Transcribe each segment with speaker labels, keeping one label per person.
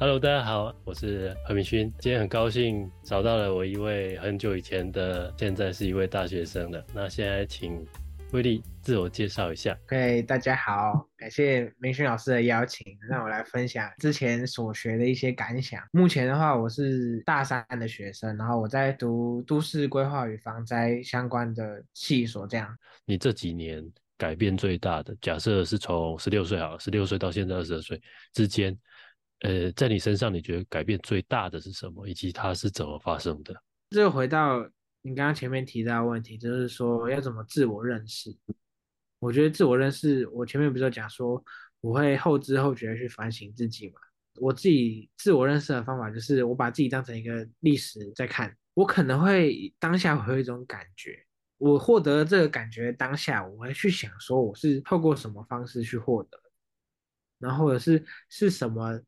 Speaker 1: Hello，大家好，我是何明勋。今天很高兴找到了我一位很久以前的，现在是一位大学生了。那现在请威力自我介绍一下。
Speaker 2: OK，大家好，感谢明勋老师的邀请，让我来分享之前所学的一些感想。目前的话，我是大三的学生，然后我在读都市规划与防灾相关的系所。这样，
Speaker 1: 你这几年改变最大的，假设是从十六岁好，十六岁到现在二十二岁之间。呃，在你身上，你觉得改变最大的是什么，以及它是怎么发生的？
Speaker 2: 这回到你刚刚前面提到的问题，就是说要怎么自我认识。我觉得自我认识，我前面不是有讲说，我会后知后觉去反省自己嘛。我自己自我认识的方法，就是我把自己当成一个历史在看。我可能会当下会有一种感觉，我获得这个感觉当下，我会去想说，我是透过什么方式去获得，然后或者是是什么。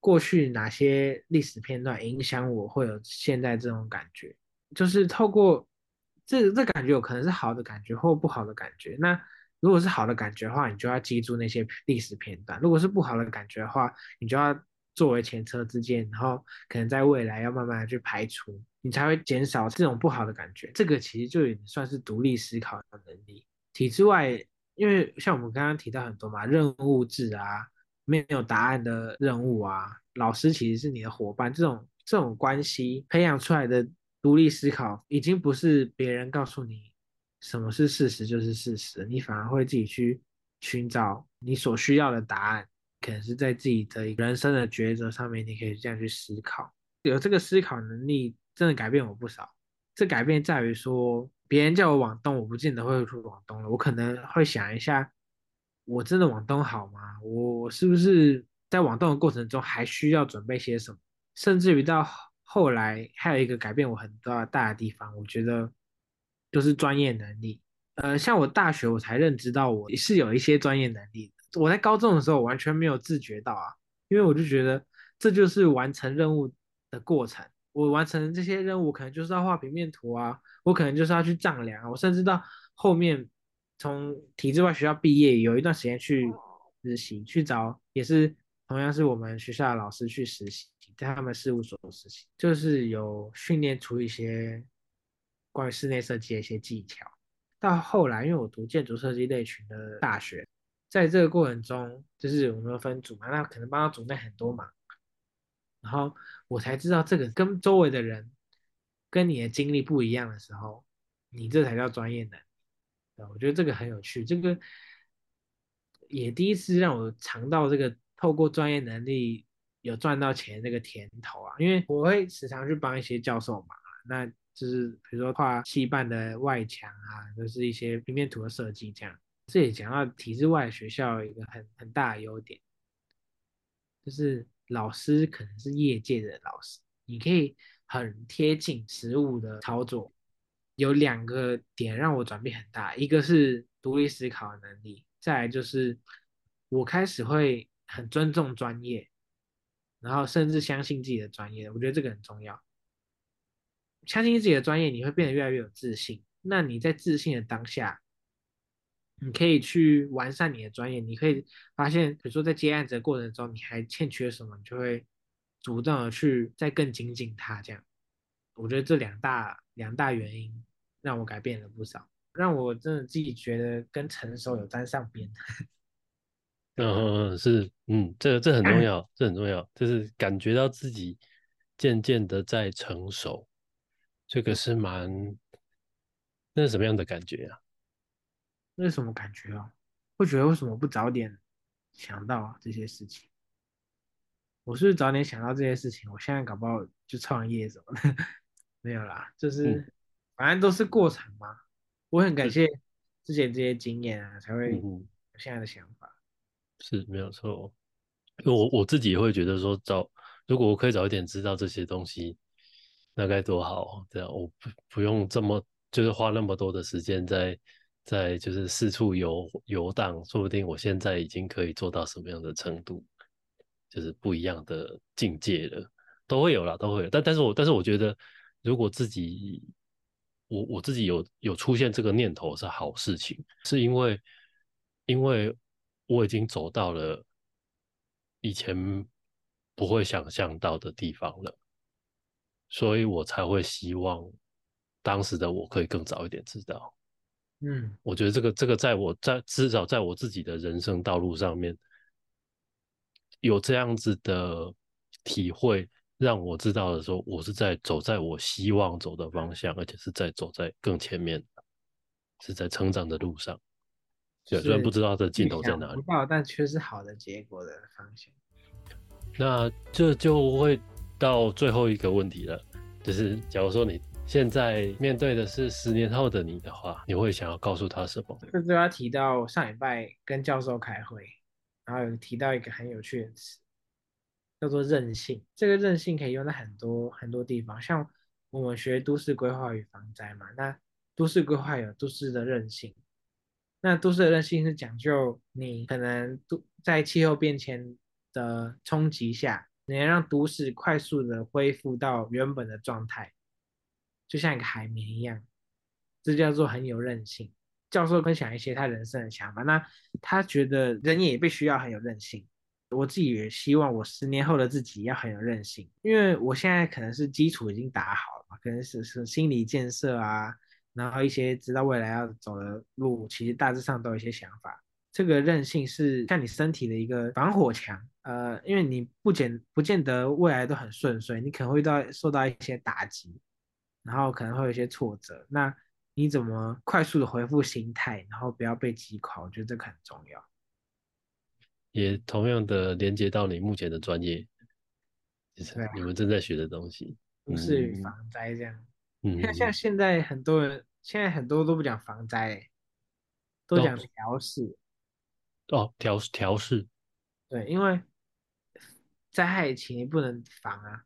Speaker 2: 过去哪些历史片段影响我会有现在这种感觉？就是透过这这感觉，有可能是好的感觉或不好的感觉。那如果是好的感觉的话，你就要记住那些历史片段；如果是不好的感觉的话，你就要作为前车之鉴，然后可能在未来要慢慢的去排除，你才会减少这种不好的感觉。这个其实就算是独立思考的能力。体制外，因为像我们刚刚提到很多嘛，任务制啊。没有答案的任务啊，老师其实是你的伙伴，这种这种关系培养出来的独立思考，已经不是别人告诉你什么是事实就是事实，你反而会自己去寻找你所需要的答案，可能是在自己的人生的抉择上面，你可以这样去思考，有这个思考能力，真的改变我不少。这改变在于说，别人叫我往东，我不见得会去往东了，我可能会想一下。我真的往东好吗？我是不是在往东的过程中还需要准备些什么？甚至于到后来还有一个改变我很大大的地方，我觉得就是专业能力。呃，像我大学我才认知到我是有一些专业能力的。我在高中的时候完全没有自觉到啊，因为我就觉得这就是完成任务的过程。我完成这些任务可能就是要画平面图啊，我可能就是要去丈量。我甚至到后面。从体制外学校毕业，有一段时间去实习，去找也是同样是我们学校的老师去实习，在他们事务所实习，就是有训练出一些关于室内设计的一些技巧。到后来，因为我读建筑设计类群的大学，在这个过程中，就是我们分组嘛，那可能帮到组内很多忙，然后我才知道这个跟周围的人跟你的经历不一样的时候，你这才叫专业我觉得这个很有趣，这个也第一次让我尝到这个透过专业能力有赚到钱这个甜头啊！因为我会时常去帮一些教授忙，那就是比如说画戏办的外墙啊，就是一些平面图的设计这样。这也讲到体制外学校一个很很大的优点，就是老师可能是业界的老师，你可以很贴近实物的操作。有两个点让我转变很大，一个是独立思考的能力，再来就是我开始会很尊重专业，然后甚至相信自己的专业。我觉得这个很重要。相信自己的专业，你会变得越来越有自信。那你在自信的当下，你可以去完善你的专业。你可以发现，比如说在接案子的过程中，你还欠缺什么，你就会主动的去再更精进它。这样，我觉得这两大两大原因。让我改变了不少，让我真的自己觉得跟成熟有沾上边。
Speaker 1: 嗯，是，嗯，这这很重要，这很重要，就是感觉到自己渐渐的在成熟，这个是蛮，那是什么样的感觉啊？
Speaker 2: 那是什么感觉啊？会觉得为什么不早点想到这些事情？我是早点想到这些事情，我现在搞不好就创业什么的，没有啦，就是。反正都是过程嘛，我很感谢之前这些经验啊，才会有现在的想法。
Speaker 1: 是没有错，我我自己也会觉得说，早如果我可以早一点知道这些东西，那该多好。这样我不不用这么就是花那么多的时间在在就是四处游游荡，说不定我现在已经可以做到什么样的程度，就是不一样的境界了，都会有啦，都会有。但但是我但是我觉得，如果自己我我自己有有出现这个念头是好事情，是因为因为我已经走到了以前不会想象到的地方了，所以我才会希望当时的我可以更早一点知道。
Speaker 2: 嗯，
Speaker 1: 我觉得这个这个在我在至少在我自己的人生道路上面有这样子的体会，让我知道的时候，我是在走在我希望走的方向，而且是在走在更前面，是在成长的路上。对，虽然不知道它的尽头在哪里
Speaker 2: 但却是好的结果的方向。
Speaker 1: 那这就会到最后一个问题了，就是假如说你现在面对的是十年后的你的话，你会想要告诉他什么？
Speaker 2: 这就要提到上礼拜跟教授开会，然后有提到一个很有趣的词，叫做韧性。这个韧性可以用在很多很多地方，像我们学都市规划与防灾嘛，那都市规划有都市的韧性，那都市的韧性是讲究你可能都在气候变迁的冲击下，你能让都市快速的恢复到原本的状态，就像一个海绵一样，这叫做很有韧性。教授分享一些他人生的想法，那他觉得人也必须要很有韧性。我自己也希望我十年后的自己要很有韧性，因为我现在可能是基础已经打好了嘛，可能是是心理建设啊，然后一些知道未来要走的路，其实大致上都有一些想法。这个韧性是像你身体的一个防火墙，呃，因为你不见不见得未来都很顺遂，你可能会到受到一些打击，然后可能会有一些挫折，那你怎么快速的恢复心态，然后不要被击垮？我觉得这个很重要。
Speaker 1: 也同样的连接到你目前的专业，你们正在学的东西。
Speaker 2: 都市与
Speaker 1: 嗯
Speaker 2: 防灾这样。
Speaker 1: 嗯，
Speaker 2: 像像现在很多人，现在很多都不讲防灾欸，都
Speaker 1: 哦
Speaker 2: 讲调试。
Speaker 1: 哦，调调试，
Speaker 2: 对，因为灾害前你不能防啊，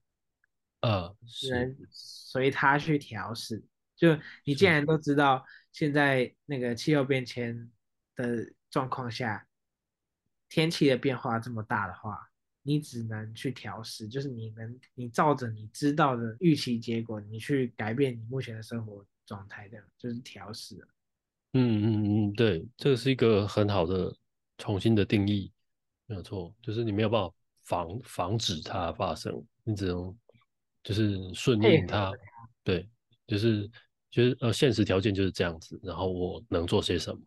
Speaker 1: 呃，是
Speaker 2: 只能随它去调试。就你既然都知道现在那个气候变迁的状况下，天气的变化这么大的话，你只能去调试，就是你能你照着你知道的预期结果，你去改变你目前的生活状态，这样就是调试。
Speaker 1: 嗯嗯嗯，对，这是一个很好的重新的定义，没有错，就是你没有办法防防止它发生，你只能就是顺应它，对，就是就是呃现实条件就是这样子，然后我能做些什么，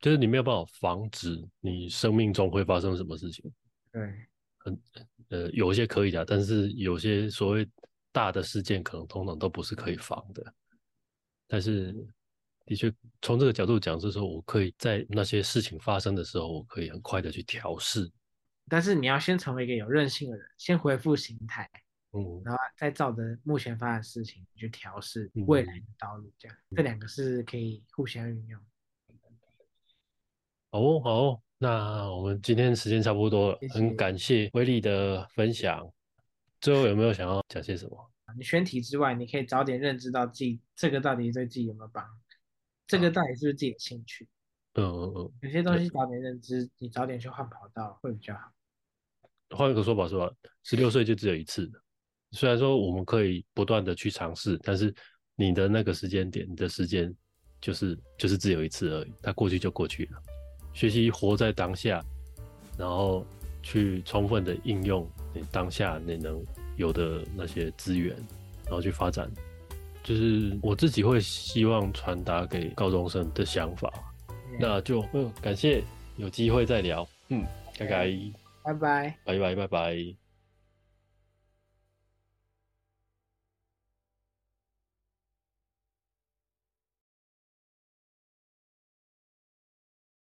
Speaker 1: 就是你没有办法防止你生命中会发生什么事情，
Speaker 2: 对，很
Speaker 1: 呃，有一些可以的，但是有些所谓大的事件可能通常都不是可以防的。但是的确从这个角度讲，就是说我可以在那些事情发生的时候，我可以很快的去调试。
Speaker 2: 但是你要先成为一个有韧性的人，先恢复心态，
Speaker 1: 嗯，
Speaker 2: 然后再照着目前发生的事情去调试
Speaker 1: 嗯
Speaker 2: 未来的道路，这样这两个是可以互相运用。
Speaker 1: 好哦，好哦，那我们今天时间差不多了，
Speaker 2: 谢谢
Speaker 1: 很感谢威力的分享。最后有没有想要讲些什么？
Speaker 2: 你选题之外，你可以早点认知到自己这个到底对自己有没有帮，这个到底是不是自己的兴趣。
Speaker 1: 嗯嗯嗯，
Speaker 2: 有些东西早点认知，你早点去换跑道会比较好。
Speaker 1: 换一个说法是吧？十六岁就只有一次的。虽然说我们可以不断的去尝试，但是你的那个时间点，你的时间就是就是只有一次而已，它过去就过去了。学习活在当下，然后去充分的应用你当下你能有的那些资源，然后去发展。就是我自己会希望传达给高中生的想法。那就嗯，感谢有机会再聊。嗯，拜拜，
Speaker 2: 拜拜。
Speaker 1: 拜拜，拜拜。